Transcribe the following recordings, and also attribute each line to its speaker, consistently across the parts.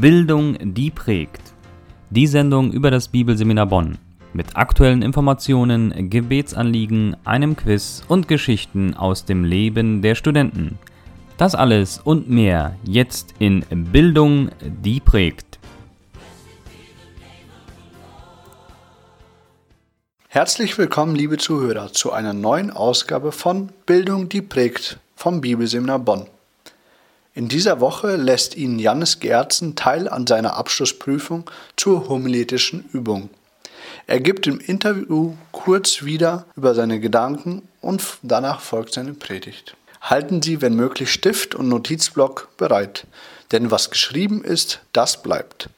Speaker 1: Bildung, die prägt. Die Sendung über das Bibelseminar Bonn. Mit aktuellen Informationen, Gebetsanliegen, einem Quiz und Geschichten aus dem Leben der Studenten. Das alles und mehr jetzt in Bildung, die prägt.
Speaker 2: Herzlich willkommen, liebe Zuhörer, zu einer neuen Ausgabe von Bildung, die prägt vom Bibelseminar Bonn. In dieser Woche lässt Ihnen Jannis Gerzen teil an seiner Abschlussprüfung zur homiletischen Übung. Er gibt im Interview kurz wieder über seine Gedanken und danach folgt seine Predigt. Halten Sie, wenn möglich, Stift und Notizblock bereit, denn was geschrieben ist, das bleibt.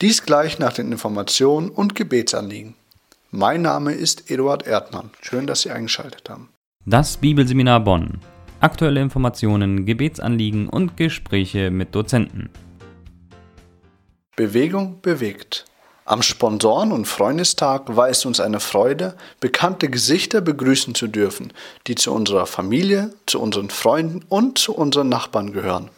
Speaker 2: Dies gleich nach den Informationen und Gebetsanliegen. Mein Name ist Eduard Erdmann. Schön, dass Sie eingeschaltet haben.
Speaker 1: Das Bibelseminar Bonn aktuelle Informationen, Gebetsanliegen und Gespräche mit Dozenten.
Speaker 2: Bewegung bewegt. Am Sponsoren- und Freundestag war es uns eine Freude, bekannte Gesichter begrüßen zu dürfen, die zu unserer Familie, zu unseren Freunden und zu unseren Nachbarn gehören.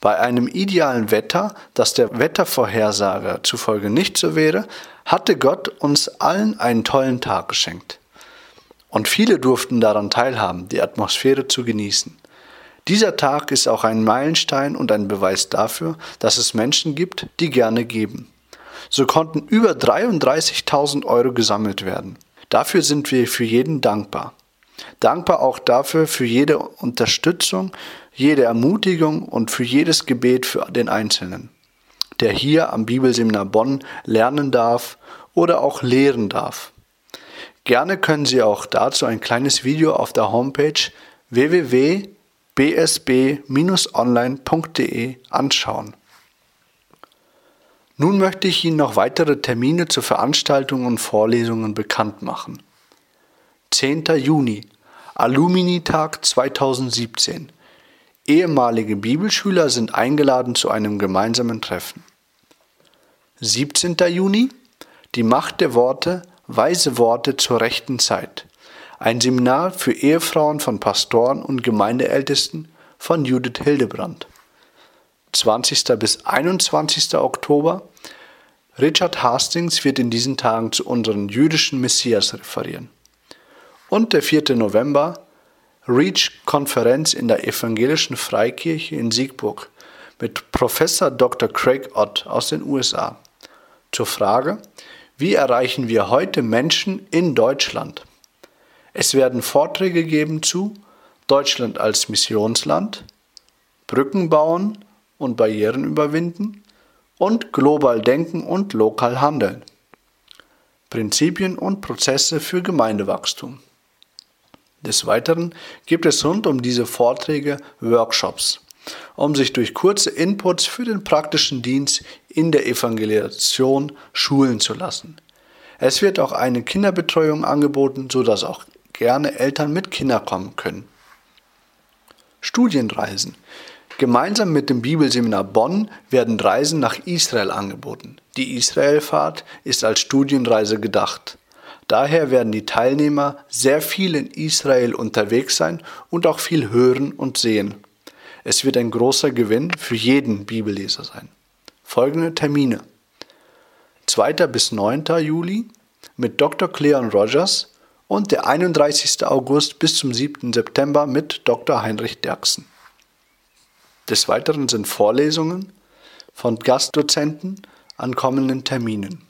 Speaker 2: Bei einem idealen Wetter, das der Wettervorhersager zufolge nicht so wäre, hatte Gott uns allen einen tollen Tag geschenkt. Und viele durften daran teilhaben, die Atmosphäre zu genießen. Dieser Tag ist auch ein Meilenstein und ein Beweis dafür, dass es Menschen gibt, die gerne geben. So konnten über 33.000 Euro gesammelt werden. Dafür sind wir für jeden dankbar. Dankbar auch dafür für jede Unterstützung, jede Ermutigung und für jedes Gebet für den Einzelnen, der hier am Bibelseminar Bonn lernen darf oder auch lehren darf. Gerne können Sie auch dazu ein kleines Video auf der Homepage www.bsb-online.de anschauen. Nun möchte ich Ihnen noch weitere Termine zu Veranstaltungen und Vorlesungen bekannt machen. 10. Juni, Alumni-Tag 2017. Ehemalige Bibelschüler sind eingeladen zu einem gemeinsamen Treffen. 17. Juni, die Macht der Worte Weise Worte zur rechten Zeit. Ein Seminar für Ehefrauen von Pastoren und Gemeindeältesten von Judith Hildebrand. 20. bis 21. Oktober. Richard Hastings wird in diesen Tagen zu unseren jüdischen Messias referieren. Und der 4. November. Reach-Konferenz in der Evangelischen Freikirche in Siegburg mit Professor Dr. Craig Ott aus den USA zur Frage, wie erreichen wir heute Menschen in Deutschland? Es werden Vorträge geben zu Deutschland als Missionsland, Brücken bauen und Barrieren überwinden und global denken und lokal handeln. Prinzipien und Prozesse für Gemeindewachstum. Des Weiteren gibt es rund um diese Vorträge Workshops, um sich durch kurze Inputs für den praktischen Dienst in der Evangelisation schulen zu lassen. Es wird auch eine Kinderbetreuung angeboten, sodass auch gerne Eltern mit Kindern kommen können. Studienreisen. Gemeinsam mit dem Bibelseminar Bonn werden Reisen nach Israel angeboten. Die Israelfahrt ist als Studienreise gedacht. Daher werden die Teilnehmer sehr viel in Israel unterwegs sein und auch viel hören und sehen. Es wird ein großer Gewinn für jeden Bibelleser sein. Folgende Termine. 2. bis 9. Juli mit Dr. Cleon Rogers und der 31. August bis zum 7. September mit Dr. Heinrich Derksen. Des Weiteren sind Vorlesungen von Gastdozenten an kommenden Terminen.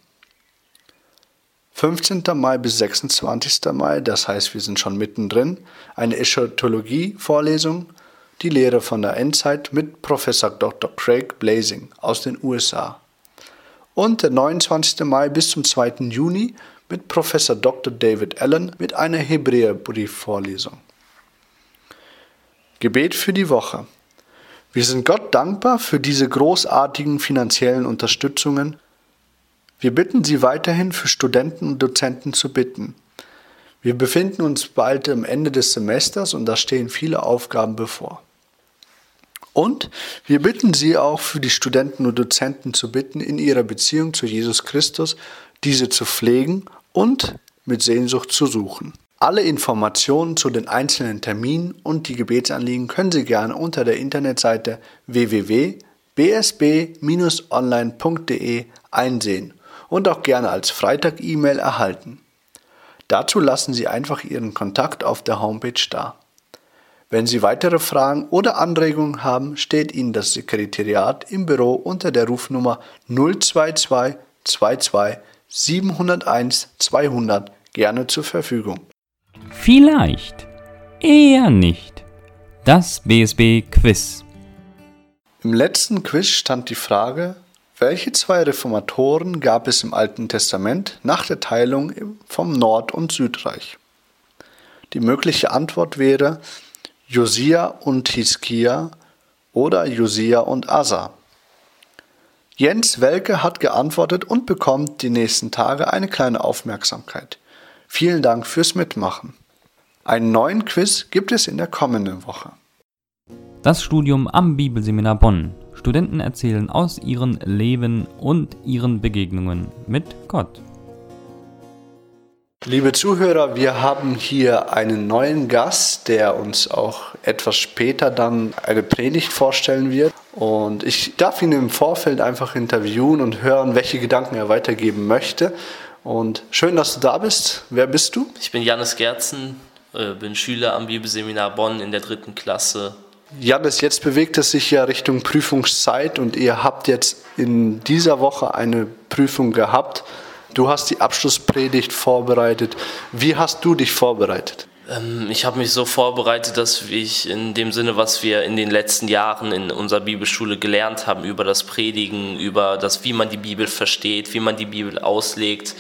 Speaker 2: 15. Mai bis 26. Mai, das heißt, wir sind schon mittendrin, eine Eschatologie-Vorlesung die Lehre von der Endzeit mit Professor Dr. Craig Blazing aus den USA. Und der 29. Mai bis zum 2. Juni mit Professor Dr. David Allen mit einer Hebräerbriefvorlesung. Gebet für die Woche. Wir sind Gott dankbar für diese großartigen finanziellen Unterstützungen. Wir bitten Sie weiterhin für Studenten und Dozenten zu bitten. Wir befinden uns bald am Ende des Semesters und da stehen viele Aufgaben bevor. Und wir bitten Sie auch für die Studenten und Dozenten zu bitten, in ihrer Beziehung zu Jesus Christus diese zu pflegen und mit Sehnsucht zu suchen. Alle Informationen zu den einzelnen Terminen und die Gebetsanliegen können Sie gerne unter der Internetseite www.bsb-online.de bsb-online.de einsehen und auch gerne als Freitag-E-Mail erhalten. Dazu lassen Sie einfach Ihren Kontakt auf der Homepage da. Wenn Sie weitere Fragen oder Anregungen haben, steht Ihnen das Sekretariat im Büro unter der Rufnummer 022 22 701 200 gerne zur Verfügung.
Speaker 1: Vielleicht, eher nicht. Das BSB Quiz.
Speaker 2: Im letzten Quiz stand die Frage, welche zwei Reformatoren gab es im Alten Testament nach der Teilung vom Nord- und Südreich? Die mögliche Antwort wäre Josia und Hiskia oder Josia und Asa. Jens Welke hat geantwortet und bekommt die nächsten Tage eine kleine Aufmerksamkeit. Vielen Dank fürs Mitmachen. Einen neuen Quiz gibt es in der kommenden Woche.
Speaker 1: Das Studium am Bibelseminar Bonn Studenten erzählen aus ihrem Leben und ihren Begegnungen mit Gott.
Speaker 2: Liebe Zuhörer, wir haben hier einen neuen Gast, der uns auch etwas später dann eine Predigt vorstellen wird. Und ich darf ihn im Vorfeld einfach interviewen und hören, welche Gedanken er weitergeben möchte. Und schön, dass du da bist. Wer bist du?
Speaker 3: Ich bin Janis Gerzen, äh, bin Schüler am Bibelseminar Bonn in der dritten Klasse
Speaker 2: Janis, jetzt bewegt es sich ja Richtung Prüfungszeit und ihr habt jetzt in dieser Woche eine Prüfung gehabt. Du hast die Abschlusspredigt vorbereitet. Wie hast du dich vorbereitet?
Speaker 3: Ähm, ich habe mich so vorbereitet, dass ich in dem Sinne, was wir in den letzten Jahren in unserer Bibelschule gelernt haben, über das Predigen, über das, wie man die Bibel versteht, wie man die Bibel auslegt,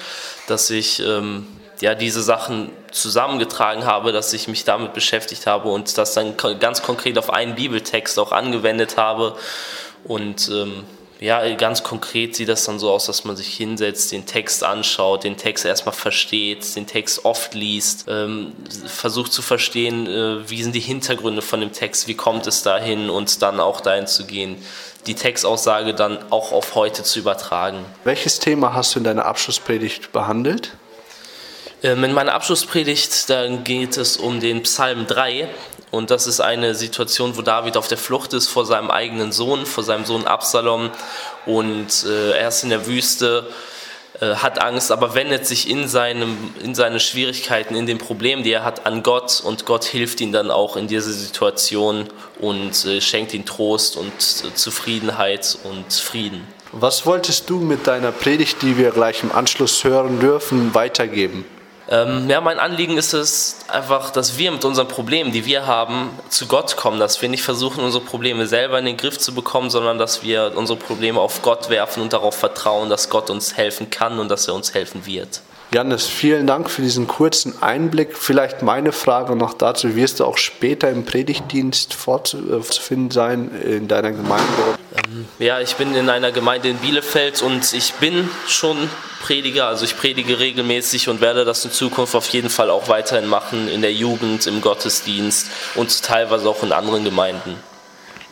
Speaker 3: dass ich ähm, ja, diese Sachen zusammengetragen habe, dass ich mich damit beschäftigt habe und das dann ganz konkret auf einen Bibeltext auch angewendet habe. Und ähm, ja, ganz konkret sieht das dann so aus, dass man sich hinsetzt, den Text anschaut, den Text erstmal versteht, den Text oft liest, ähm, versucht zu verstehen, äh, wie sind die Hintergründe von dem Text, wie kommt es dahin und dann auch dahin zu gehen, die Textaussage dann auch auf heute zu übertragen.
Speaker 2: Welches Thema hast du in deiner Abschlusspredigt behandelt?
Speaker 3: Ähm, in meiner Abschlusspredigt, da geht es um den Psalm 3 und das ist eine Situation, wo David auf der Flucht ist vor seinem eigenen Sohn, vor seinem Sohn Absalom und äh, er ist in der Wüste, äh, hat Angst, aber wendet sich in, seinem, in seine Schwierigkeiten, in den Problemen, die er hat, an Gott und Gott hilft ihm dann auch in dieser Situation und äh, schenkt ihm Trost und äh, Zufriedenheit und Frieden.
Speaker 2: Was wolltest du mit deiner Predigt, die wir gleich im Anschluss hören dürfen, weitergeben?
Speaker 3: Ähm, ja, mein Anliegen ist es einfach, dass wir mit unseren Problemen, die wir haben, zu Gott kommen, dass wir nicht versuchen, unsere Probleme selber in den Griff zu bekommen, sondern dass wir unsere Probleme auf Gott werfen und darauf vertrauen, dass Gott uns helfen kann und dass er uns helfen wird.
Speaker 2: Janis, vielen Dank für diesen kurzen Einblick. Vielleicht meine Frage noch dazu, wirst du auch später im Predigtdienst vorzufinden sein in deiner Gemeinde?
Speaker 3: Ähm, ja, ich bin in einer Gemeinde in Bielefeld und ich bin schon Prediger, also ich predige regelmäßig und werde das in Zukunft auf jeden Fall auch weiterhin machen, in der Jugend, im Gottesdienst und teilweise auch in anderen Gemeinden.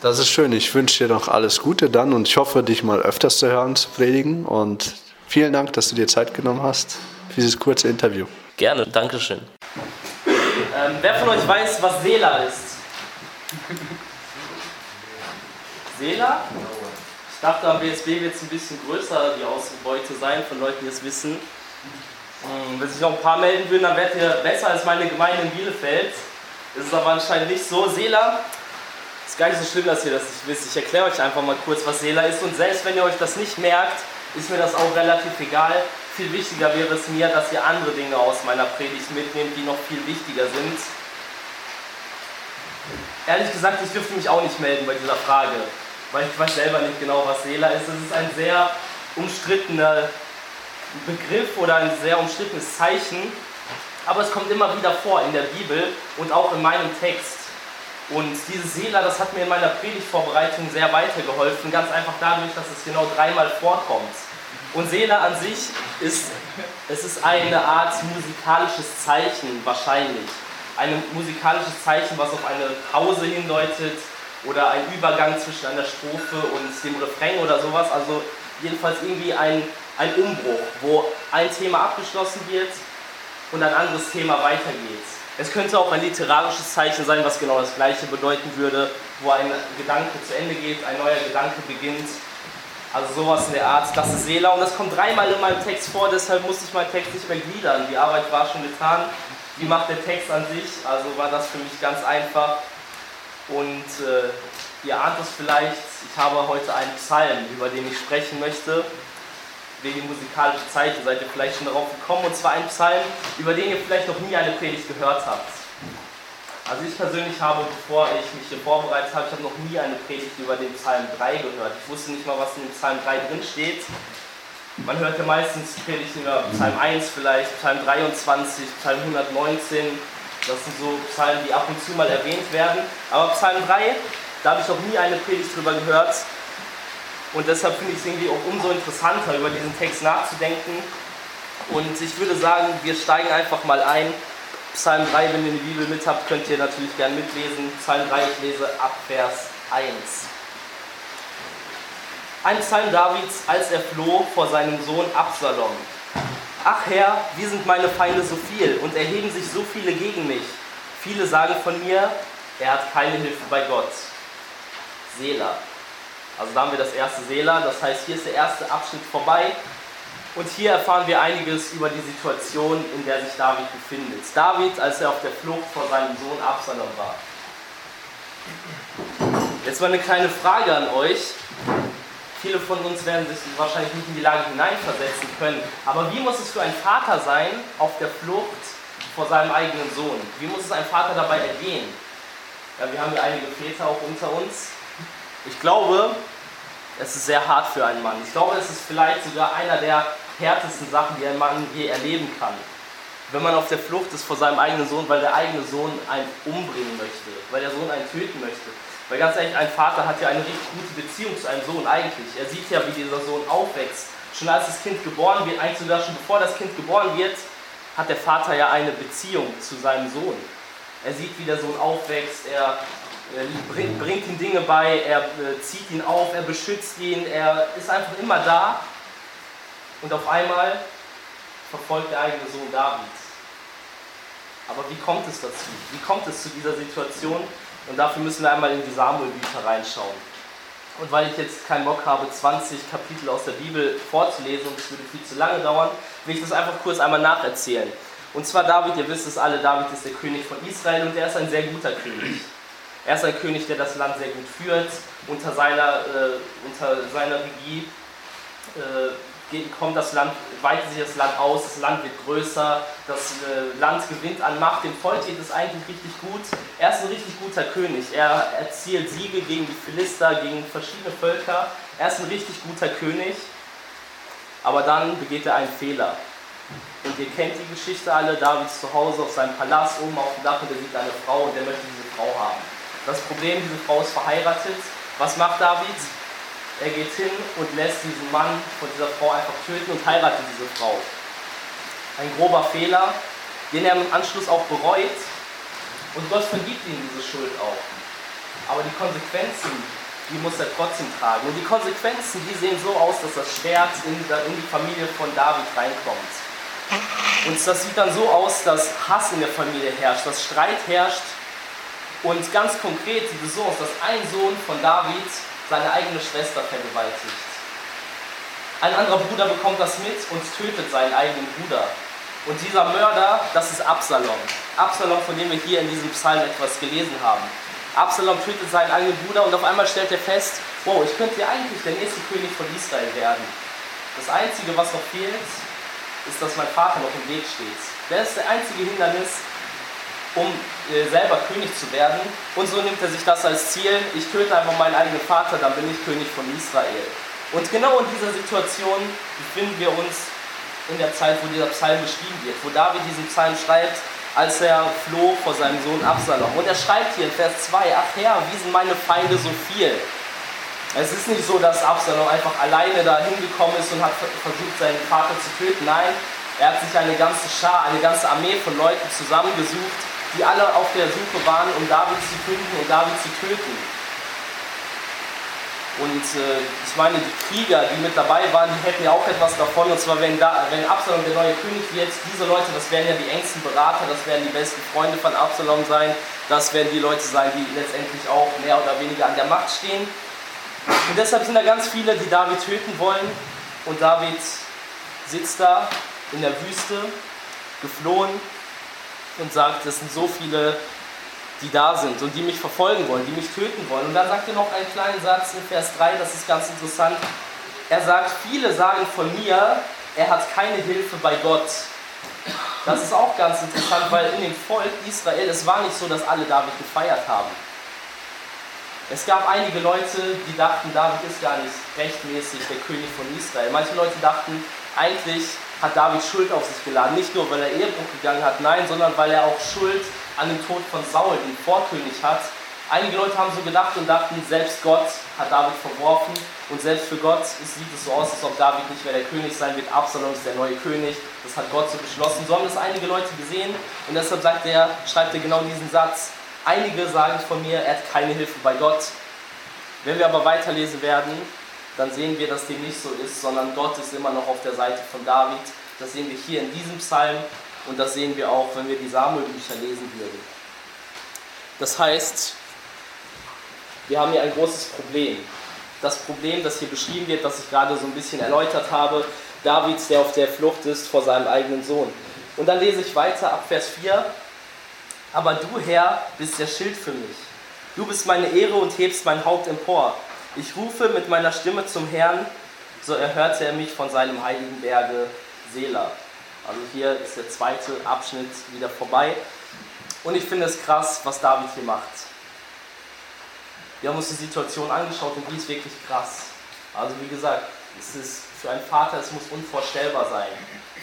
Speaker 2: Das ist schön. Ich wünsche dir noch alles Gute dann und ich hoffe, dich mal öfters zu hören, zu predigen. Und vielen Dank, dass du dir Zeit genommen hast für dieses kurze Interview.
Speaker 3: Gerne, Dankeschön.
Speaker 4: Ähm, wer von euch weiß, was Seela ist? Seela? Ich dachte, am BSB wird es ein bisschen größer, die Ausbeute sein, von Leuten, die es wissen. Ähm, wenn sich noch ein paar melden würden, dann wärt ihr besser als meine Gemeinde in Bielefeld. Das ist aber anscheinend nicht so. Seela ist gar nicht so schlimm, dass ihr das nicht wisst. Ich erkläre euch einfach mal kurz, was Seela ist. Und selbst wenn ihr euch das nicht merkt, ist mir das auch relativ egal viel wichtiger wäre es mir, dass ihr andere Dinge aus meiner Predigt mitnehmt, die noch viel wichtiger sind. Ehrlich gesagt, ich dürfte mich auch nicht melden bei dieser Frage, weil ich weiß selber nicht genau, was Seela ist. Es ist ein sehr umstrittener Begriff oder ein sehr umstrittenes Zeichen, aber es kommt immer wieder vor in der Bibel und auch in meinem Text. Und dieses Seela, das hat mir in meiner Predigtvorbereitung sehr weitergeholfen, ganz einfach dadurch, dass es genau dreimal vorkommt. Und Seele an sich ist, es ist eine Art musikalisches Zeichen wahrscheinlich. Ein musikalisches Zeichen, was auf eine Pause hindeutet oder ein Übergang zwischen einer Strophe und dem Refrain oder sowas. Also jedenfalls irgendwie ein, ein Umbruch, wo ein Thema abgeschlossen wird und ein anderes Thema weitergeht. Es könnte auch ein literarisches Zeichen sein, was genau das gleiche bedeuten würde, wo ein Gedanke zu Ende geht, ein neuer Gedanke beginnt. Also sowas in der Art, das ist Selah und das kommt dreimal in meinem Text vor, deshalb musste ich meinen Text nicht mehr gliedern. Die Arbeit war schon getan. Wie macht der Text an sich? Also war das für mich ganz einfach. Und äh, ihr ahnt es vielleicht, ich habe heute einen Psalm, über den ich sprechen möchte wegen musikalischer Zeichen seid ihr vielleicht schon darauf gekommen. Und zwar ein Psalm, über den ihr vielleicht noch nie eine Predigt gehört habt. Also ich persönlich habe, bevor ich mich hier vorbereitet habe, ich habe noch nie eine Predigt über den Psalm 3 gehört. Ich wusste nicht mal, was in dem Psalm 3 drin steht. Man hört ja meistens Predigten über Psalm 1 vielleicht, Psalm 23, Psalm 119. Das sind so Psalmen, die ab und zu mal erwähnt werden. Aber Psalm 3, da habe ich noch nie eine Predigt drüber gehört. Und deshalb finde ich es irgendwie auch umso interessanter, über diesen Text nachzudenken. Und ich würde sagen, wir steigen einfach mal ein. Psalm 3, wenn ihr die Bibel mit habt, könnt ihr natürlich gerne mitlesen. Psalm 3, ich lese ab Vers 1. Ein Psalm Davids, als er floh vor seinem Sohn Absalom. Ach Herr, wie sind meine Feinde so viel und erheben sich so viele gegen mich. Viele sagen von mir, er hat keine Hilfe bei Gott. Selah. Also da haben wir das erste Seela, das heißt, hier ist der erste Abschnitt vorbei. Und hier erfahren wir einiges über die Situation, in der sich David befindet. David, als er auf der Flucht vor seinem Sohn Absalom war. Jetzt mal eine kleine Frage an euch. Viele von uns werden sich wahrscheinlich nicht in die Lage hineinversetzen können. Aber wie muss es für einen Vater sein, auf der Flucht vor seinem eigenen Sohn? Wie muss es ein Vater dabei ergehen? Ja, wir haben ja einige Väter auch unter uns. Ich glaube, es ist sehr hart für einen Mann. Ich glaube, es ist vielleicht sogar einer der härtesten Sachen, die ein Mann je erleben kann. Wenn man auf der Flucht ist vor seinem eigenen Sohn, weil der eigene Sohn einen umbringen möchte, weil der Sohn einen töten möchte. Weil ganz ehrlich, ein Vater hat ja eine richtig gute Beziehung zu einem Sohn eigentlich. Er sieht ja, wie dieser Sohn aufwächst. Schon als das Kind geboren wird, eigentlich sogar schon bevor das Kind geboren wird, hat der Vater ja eine Beziehung zu seinem Sohn. Er sieht, wie der Sohn aufwächst, er bringt, bringt ihm Dinge bei, er äh, zieht ihn auf, er beschützt ihn, er ist einfach immer da. Und auf einmal verfolgt der eigene Sohn David. Aber wie kommt es dazu? Wie kommt es zu dieser Situation? Und dafür müssen wir einmal in die Samuel-Bücher reinschauen. Und weil ich jetzt keinen Bock habe, 20 Kapitel aus der Bibel vorzulesen es würde viel zu lange dauern, will ich das einfach kurz einmal nacherzählen. Und zwar David, ihr wisst es alle, David ist der König von Israel und er ist ein sehr guter König. Er ist ein König, der das Land sehr gut führt. Unter seiner, äh, unter seiner Regie äh, kommt das Land, weitet sich das Land aus, das Land wird größer, das äh, Land gewinnt an Macht, dem Volk geht es eigentlich richtig gut. Er ist ein richtig guter König. Er erzielt Siege gegen die Philister, gegen verschiedene Völker. Er ist ein richtig guter König. Aber dann begeht er einen Fehler. Und ihr kennt die Geschichte alle, David ist zu Hause auf seinem Palast, oben auf dem Dach und er sieht eine Frau und er möchte diese Frau haben. Das Problem, diese Frau ist verheiratet. Was macht David? Er geht hin und lässt diesen Mann von dieser Frau einfach töten und heiratet diese Frau. Ein grober Fehler, den er im Anschluss auch bereut. Und Gott vergibt ihm diese Schuld auch. Aber die Konsequenzen, die muss er trotzdem tragen. Und die Konsequenzen, die sehen so aus, dass das Schwert in, die Familie von David reinkommt. Und das sieht dann so aus, dass Hass in der Familie herrscht, dass Streit herrscht und ganz konkret sieht es so aus, dass ein Sohn von David seine eigene Schwester vergewaltigt. Ein anderer Bruder bekommt das mit und tötet seinen eigenen Bruder. Und dieser Mörder, das ist Absalom. Absalom, von dem wir hier in diesem Psalm etwas gelesen haben. Absalom tötet seinen eigenen Bruder und auf einmal stellt er fest, wow, ich könnte ja eigentlich der nächste König von Israel werden. Das Einzige, was noch fehlt, ist, dass mein Vater noch im Weg steht. Das ist der einzige Hindernis, um äh, selber König zu werden. Und so nimmt er sich das als Ziel, ich töte einfach meinen eigenen Vater, dann bin ich König von Israel. Und genau in dieser Situation befinden wir uns in der Zeit, wo dieser Psalm beschrieben wird, wo David diesen Psalm schreibt, als er floh vor seinem Sohn Absalom. Und er schreibt hier in Vers 2, ach Herr, wie sind meine Feinde so viel? Es ist nicht so, dass Absalom einfach alleine da hingekommen ist und hat versucht, seinen Vater zu töten. Nein, er hat sich eine ganze Schar, eine ganze Armee von Leuten zusammengesucht, die alle auf der Suche waren, um David zu finden und David zu töten. Und äh, ich meine, die Krieger, die mit dabei waren, die hätten ja auch etwas davon. Und zwar, wenn, da, wenn Absalom der neue König wird, diese Leute, das werden ja die engsten Berater, das werden die besten Freunde von Absalom sein. Das werden die Leute sein, die letztendlich auch mehr oder weniger an der Macht stehen. Und deshalb sind da ganz viele, die David töten wollen. Und David sitzt da in der Wüste, geflohen und sagt, es sind so viele die da sind und die mich verfolgen wollen, die mich töten wollen. Und dann sagt er noch einen kleinen Satz in Vers 3, das ist ganz interessant. Er sagt, viele sagen von mir, er hat keine Hilfe bei Gott. Das ist auch ganz interessant, weil in dem Volk Israel, es war nicht so, dass alle David gefeiert haben. Es gab einige Leute, die dachten, David ist gar nicht rechtmäßig der König von Israel. Manche Leute dachten, eigentlich hat David Schuld auf sich geladen. Nicht nur, weil er Ehebruch gegangen hat, nein, sondern weil er auch Schuld an dem Tod von Saul, dem Vorkönig, hat. Einige Leute haben so gedacht und dachten, selbst Gott hat David verworfen und selbst für Gott sieht es so aus, als ob David nicht mehr der König sein wird. Absalom ist der neue König. Das hat Gott so beschlossen. So haben das einige Leute gesehen und deshalb sagt er, schreibt er genau diesen Satz. Einige sagen von mir, er hat keine Hilfe bei Gott. Wenn wir aber weiterlesen werden, dann sehen wir, dass dem nicht so ist, sondern Gott ist immer noch auf der Seite von David. Das sehen wir hier in diesem Psalm und das sehen wir auch, wenn wir die Samuelbücher lesen würden. Das heißt, wir haben hier ein großes Problem. Das Problem, das hier beschrieben wird, das ich gerade so ein bisschen erläutert habe, Davids, der auf der Flucht ist vor seinem eigenen Sohn. Und dann lese ich weiter ab Vers 4. Aber du, Herr, bist der Schild für mich. Du bist meine Ehre und hebst mein Haupt empor. Ich rufe mit meiner Stimme zum Herrn, so erhörte er mich von seinem heiligen Berge Sela. Also hier ist der zweite Abschnitt wieder vorbei. Und ich finde es krass, was David hier macht. Wir haben uns die Situation angeschaut und die ist wirklich krass. Also wie gesagt, es ist für einen Vater, es muss unvorstellbar sein,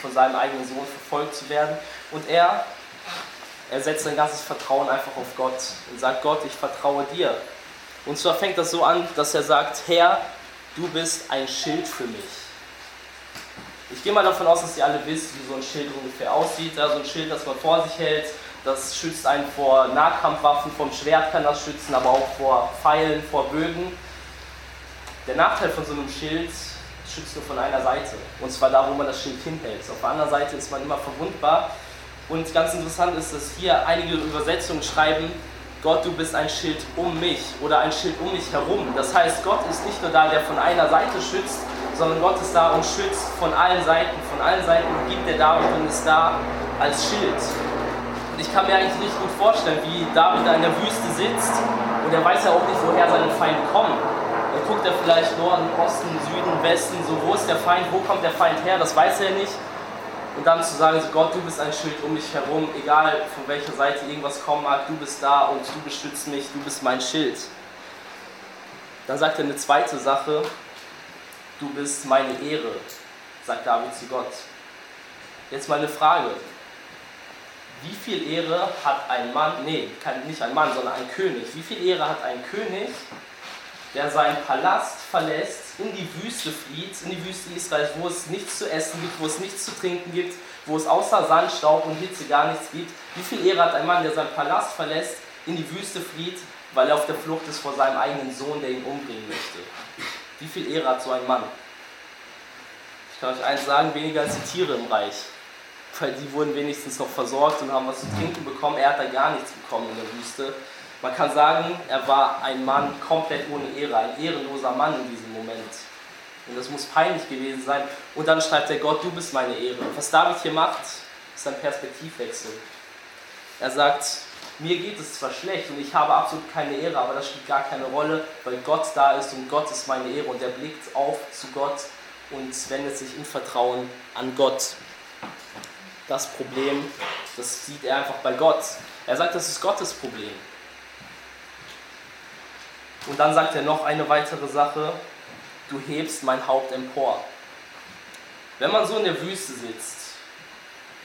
Speaker 4: von seinem eigenen Sohn verfolgt zu werden. Und er, er setzt sein ganzes Vertrauen einfach auf Gott und sagt, Gott, ich vertraue dir. Und zwar fängt das so an, dass er sagt, Herr, du bist ein Schild für mich. Ich gehe mal davon aus, dass ihr alle wisst, wie so ein Schild ungefähr aussieht. Ja, so ein Schild, das man vor sich hält, das schützt einen vor Nahkampfwaffen, vom Schwert kann das schützen, aber auch vor Pfeilen, vor Bögen. Der Nachteil von so einem Schild schützt nur von einer Seite. Und zwar da, wo man das Schild hinhält. Auf der anderen Seite ist man immer verwundbar. Und ganz interessant ist, dass hier einige Übersetzungen schreiben, Gott, du bist ein Schild um mich oder ein Schild um mich herum. Das heißt, Gott ist nicht nur da, der von einer Seite schützt, sondern Gott ist da und schützt von allen Seiten. Von allen Seiten gibt er David und ist da als Schild. Und ich kann mir eigentlich nicht gut vorstellen, wie David da in der Wüste sitzt und er weiß ja auch nicht, woher seine Feinde kommen. Dann guckt er vielleicht Norden, Osten, Süden, Westen, so wo ist der Feind, wo kommt der Feind her, das weiß er nicht. Und dann zu sagen, so Gott, du bist ein Schild um mich herum, egal von welcher Seite irgendwas kommen mag, du bist da und du beschützt mich, du bist mein Schild. Dann sagt er eine zweite Sache, du bist meine Ehre, sagt David zu Gott. Jetzt mal eine Frage. Wie viel Ehre hat ein Mann, nee, nicht ein Mann, sondern ein König, wie viel Ehre hat ein König, der seinen Palast verlässt, in die Wüste flieht, in die Wüste Israels, wo es nichts zu essen gibt, wo es nichts zu trinken gibt, wo es außer Sand, Staub und Hitze gar nichts gibt. Wie viel Ehre hat ein Mann, der seinen Palast verlässt, in die Wüste flieht, weil er auf der Flucht ist vor seinem eigenen Sohn, der ihn umbringen möchte? Wie viel Ehre hat so ein Mann? Ich kann euch eins sagen, weniger als die Tiere im Reich. Weil die wurden wenigstens noch versorgt und haben was zu trinken bekommen. Er hat da gar nichts bekommen in der Wüste. Man kann sagen, er war ein Mann komplett ohne Ehre, ein ehrenloser Mann in diesem Moment. Und das muss peinlich gewesen sein. Und dann schreibt er Gott, du bist meine Ehre. Was David hier macht, ist ein Perspektivwechsel. Er sagt, mir geht es zwar schlecht und ich habe absolut keine Ehre, aber das spielt gar keine Rolle, weil Gott da ist und Gott ist meine Ehre und er blickt auf zu Gott und wendet sich in Vertrauen an Gott. Das Problem, das sieht er einfach bei Gott. Er sagt, das ist Gottes Problem. Und dann sagt er noch eine weitere Sache, du hebst mein Haupt empor. Wenn man so in der Wüste sitzt,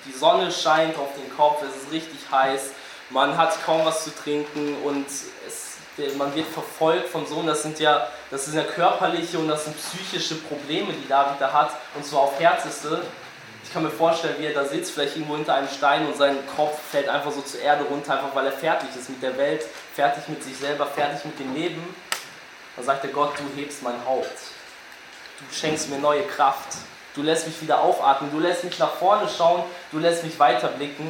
Speaker 4: die Sonne scheint auf den Kopf, es ist richtig heiß, man hat kaum was zu trinken und es, man wird verfolgt vom Sohn. Das sind ja, das sind ja körperliche und das sind psychische Probleme, die David da hat, und zwar auf Härteste. Ich kann mir vorstellen, wie er da sitzt, vielleicht irgendwo hinter einem Stein und sein Kopf fällt einfach so zur Erde runter, einfach weil er fertig ist mit der Welt, fertig mit sich selber, fertig mit dem Leben. Dann sagt er, Gott, du hebst mein Haupt. Du schenkst mir neue Kraft. Du lässt mich wieder aufatmen. Du lässt mich nach vorne schauen. Du lässt mich weiterblicken.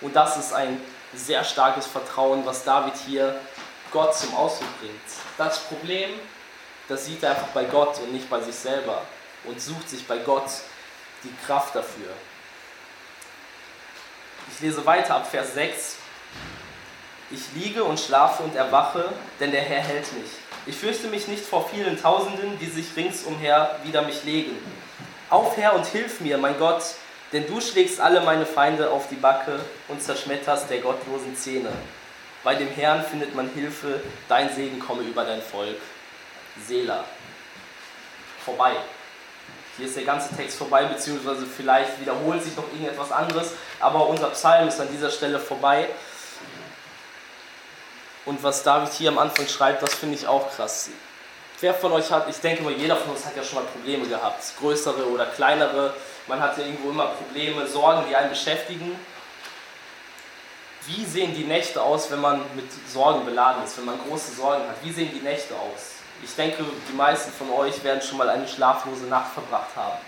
Speaker 4: Und das ist ein sehr starkes Vertrauen, was David hier Gott zum Ausdruck bringt. Das Problem, das sieht er einfach bei Gott und nicht bei sich selber und sucht sich bei Gott die Kraft dafür. Ich lese weiter ab Vers 6. Ich liege und schlafe und erwache, denn der Herr hält mich. Ich fürchte mich nicht vor vielen Tausenden, die sich ringsumher wider mich legen. Auf Herr und hilf mir, mein Gott, denn du schlägst alle meine Feinde auf die Backe und zerschmetterst der gottlosen Zähne. Bei dem Herrn findet man Hilfe, dein Segen komme über dein Volk. Selah. Vorbei. Hier ist der ganze Text vorbei, beziehungsweise vielleicht wiederholt sich noch irgendetwas anderes, aber unser Psalm ist an dieser Stelle vorbei. Und was David hier am Anfang schreibt, das finde ich auch krass. Wer von euch hat, ich denke mal, jeder von uns hat ja schon mal Probleme gehabt, größere oder kleinere. Man hat ja irgendwo immer Probleme, Sorgen, die einen beschäftigen. Wie sehen die Nächte aus, wenn man mit Sorgen beladen ist, wenn man große Sorgen hat? Wie sehen die Nächte aus? Ich denke, die meisten von euch werden schon mal eine schlaflose Nacht verbracht haben.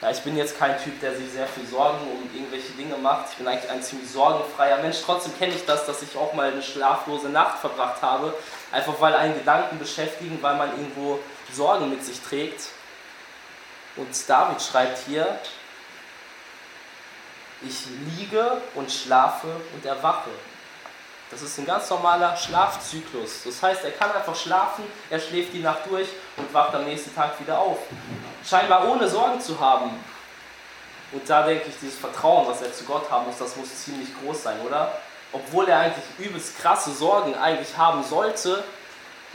Speaker 4: Ja, ich bin jetzt kein Typ, der sich sehr viel Sorgen um irgendwelche Dinge macht. Ich bin eigentlich ein ziemlich sorgenfreier Mensch. Trotzdem kenne ich das, dass ich auch mal eine schlaflose Nacht verbracht habe. Einfach weil einen Gedanken beschäftigen, weil man irgendwo Sorgen mit sich trägt. Und David schreibt hier, ich liege und schlafe und erwache. Das ist ein ganz normaler Schlafzyklus. Das heißt, er kann einfach schlafen, er schläft die Nacht durch und wacht am nächsten Tag wieder auf. Scheinbar ohne Sorgen zu haben. Und da denke ich, dieses Vertrauen, was er zu Gott haben muss, das muss ziemlich groß sein, oder? Obwohl er eigentlich übelst krasse Sorgen eigentlich haben sollte,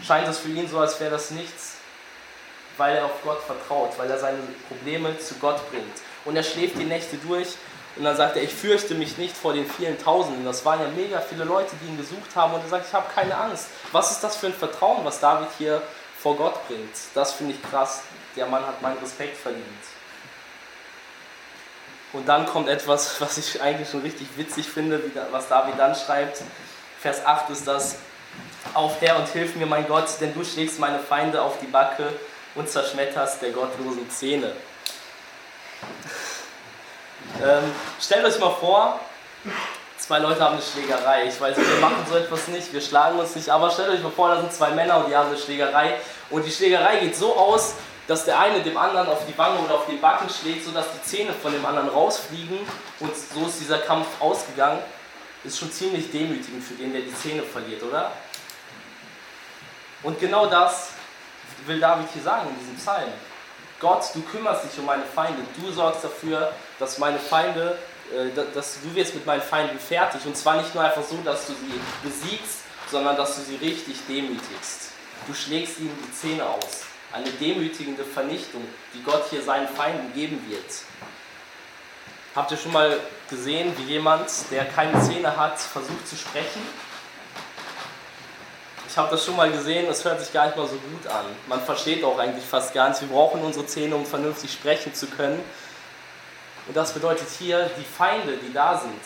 Speaker 4: scheint es für ihn so, als wäre das nichts, weil er auf Gott vertraut, weil er seine Probleme zu Gott bringt. Und er schläft die Nächte durch und dann sagt er, ich fürchte mich nicht vor den vielen Tausenden. Das waren ja mega viele Leute, die ihn gesucht haben. Und er sagt, ich habe keine Angst. Was ist das für ein Vertrauen, was David hier vor Gott bringt? Das finde ich krass. Der Mann hat meinen Respekt verdient. Und dann kommt etwas, was ich eigentlich schon richtig witzig finde, was David dann schreibt. Vers 8 ist das, auf Herr und hilf mir, mein Gott, denn du schlägst meine Feinde auf die Backe und zerschmetterst der gottlosen Zähne. Ähm, stellt euch mal vor, zwei Leute haben eine Schlägerei. Ich weiß, wir machen so etwas nicht, wir schlagen uns nicht, aber stellt euch mal vor, da sind zwei Männer und die haben eine Schlägerei. Und die Schlägerei geht so aus, dass der eine dem anderen auf die Wange oder auf den Backen schlägt, sodass die Zähne von dem anderen rausfliegen. Und so ist dieser Kampf ausgegangen. Ist schon ziemlich demütigend für den, der die Zähne verliert, oder? Und genau das will David hier sagen in diesem Psalm. Gott, du kümmerst dich um meine Feinde. Du sorgst dafür, dass meine Feinde, äh, dass du wirst mit meinen Feinden fertig. Und zwar nicht nur einfach so, dass du sie besiegst, sondern dass du sie richtig demütigst. Du schlägst ihnen die Zähne aus. Eine demütigende Vernichtung, die Gott hier seinen Feinden geben wird. Habt ihr schon mal gesehen, wie jemand, der keine Zähne hat, versucht zu sprechen? Ich habe das schon mal gesehen, es hört sich gar nicht mal so gut an. Man versteht auch eigentlich fast gar nicht. Wir brauchen unsere Zähne, um vernünftig sprechen zu können. Und das bedeutet hier, die Feinde, die da sind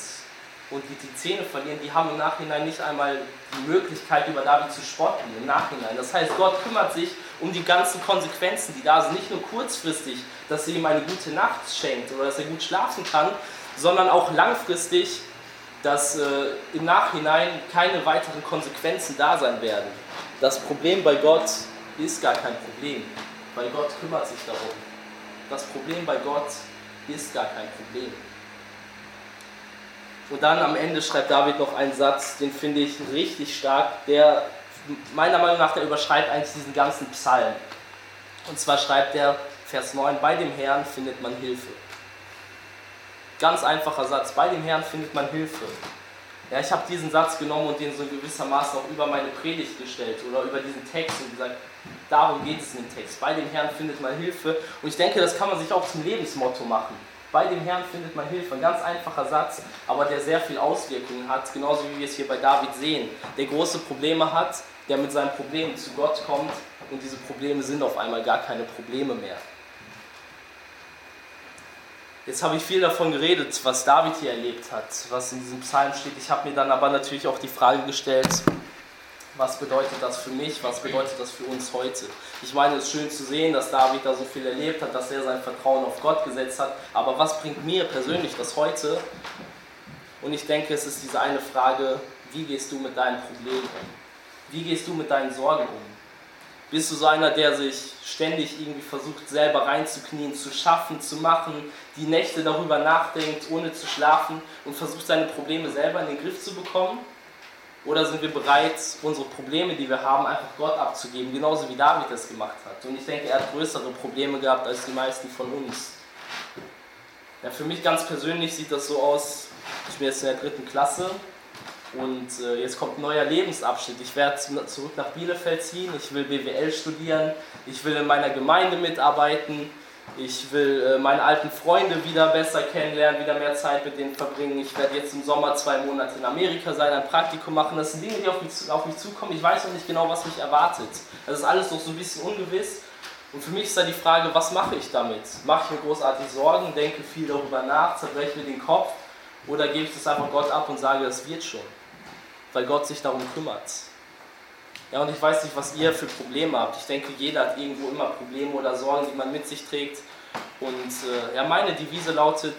Speaker 4: und die die Zähne verlieren, die haben im Nachhinein nicht einmal die Möglichkeit, über David zu spotten. Im Nachhinein. Das heißt, Gott kümmert sich um die ganzen Konsequenzen, die da sind. Nicht nur kurzfristig, dass er ihm eine gute Nacht schenkt oder dass er gut schlafen kann, sondern auch langfristig, dass äh, im Nachhinein keine weiteren Konsequenzen da sein werden. Das Problem bei Gott ist gar kein Problem, weil Gott kümmert sich darum. Das Problem bei Gott ist gar kein Problem. Und dann am Ende schreibt David noch einen Satz, den finde ich richtig stark, der meiner Meinung nach, der überschreibt eigentlich diesen ganzen Psalm. Und zwar schreibt er, Vers 9, bei dem Herrn findet man Hilfe. Ganz einfacher Satz. Bei dem Herrn findet man Hilfe. Ja, ich habe diesen Satz genommen und den so gewissermaßen auch über meine Predigt gestellt oder über diesen Text und gesagt, darum geht es in dem Text. Bei dem Herrn findet man Hilfe. Und ich denke, das kann man sich auch zum Lebensmotto machen. Bei dem Herrn findet man Hilfe. Ein ganz einfacher Satz, aber der sehr viel Auswirkungen hat, genauso wie wir es hier bei David sehen. Der große Probleme hat, der mit seinen Problemen zu Gott kommt und diese Probleme sind auf einmal gar keine Probleme mehr. Jetzt habe ich viel davon geredet, was David hier erlebt hat, was in diesem Psalm steht. Ich habe mir dann aber natürlich auch die Frage gestellt, was bedeutet das für mich, was bedeutet das für uns heute. Ich meine, es ist schön zu sehen, dass David da so viel erlebt hat, dass er sein Vertrauen auf Gott gesetzt hat, aber was bringt mir persönlich das heute? Und ich denke, es ist diese eine Frage, wie gehst du mit deinen Problemen um? Wie gehst du mit deinen Sorgen um? Bist du so einer, der sich ständig irgendwie versucht, selber reinzuknien, zu schaffen, zu machen, die Nächte darüber nachdenkt, ohne zu schlafen und versucht, seine Probleme selber in den Griff zu bekommen? Oder sind wir bereit, unsere Probleme, die wir haben, einfach Gott abzugeben, genauso wie David das gemacht hat? Und ich denke, er hat größere Probleme gehabt als die meisten von uns. Ja, für mich ganz persönlich sieht das so aus, ich bin jetzt in der dritten Klasse und äh, jetzt kommt ein neuer Lebensabschnitt. Ich werde zurück nach Bielefeld ziehen, ich will BWL studieren, ich will in meiner Gemeinde mitarbeiten, ich will äh, meine alten Freunde wieder besser kennenlernen, wieder mehr Zeit mit denen verbringen. Ich werde jetzt im Sommer zwei Monate in Amerika sein, ein Praktikum machen. Das sind Dinge, die auf mich, auf mich zukommen. Ich weiß noch nicht genau, was mich erwartet. Das ist alles noch so ein bisschen ungewiss. Und für mich ist da die Frage, was mache ich damit? Mache ich mir großartig Sorgen, denke viel darüber nach, zerbreche mir den Kopf oder gebe ich das einfach Gott ab und sage, das wird schon? weil Gott sich darum kümmert. Ja, und ich weiß nicht, was ihr für Probleme habt. Ich denke, jeder hat irgendwo immer Probleme oder Sorgen, die man mit sich trägt. Und äh, ja, meine Devise lautet,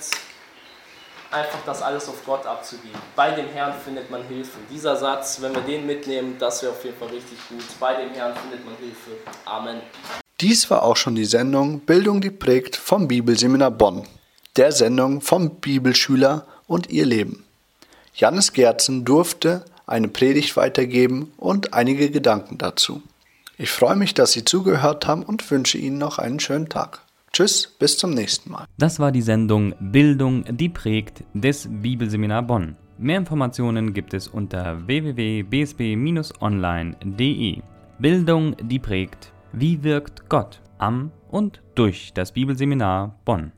Speaker 4: einfach das alles auf Gott abzugeben. Bei dem Herrn findet man Hilfe. Dieser Satz, wenn wir den mitnehmen, das wäre auf jeden Fall richtig gut. Bei dem Herrn findet man Hilfe. Amen.
Speaker 2: Dies war auch schon die Sendung Bildung geprägt vom Bibelseminar Bonn, der Sendung vom Bibelschüler und ihr Leben. Jannis Gerzen durfte eine Predigt weitergeben und einige Gedanken dazu. Ich freue mich, dass Sie zugehört haben und wünsche Ihnen noch einen schönen Tag. Tschüss, bis zum nächsten Mal.
Speaker 1: Das war die Sendung Bildung, die prägt des Bibelseminar Bonn. Mehr Informationen gibt es unter www.bsb-online.de. Bildung, die prägt. Wie wirkt Gott am und durch das Bibelseminar Bonn?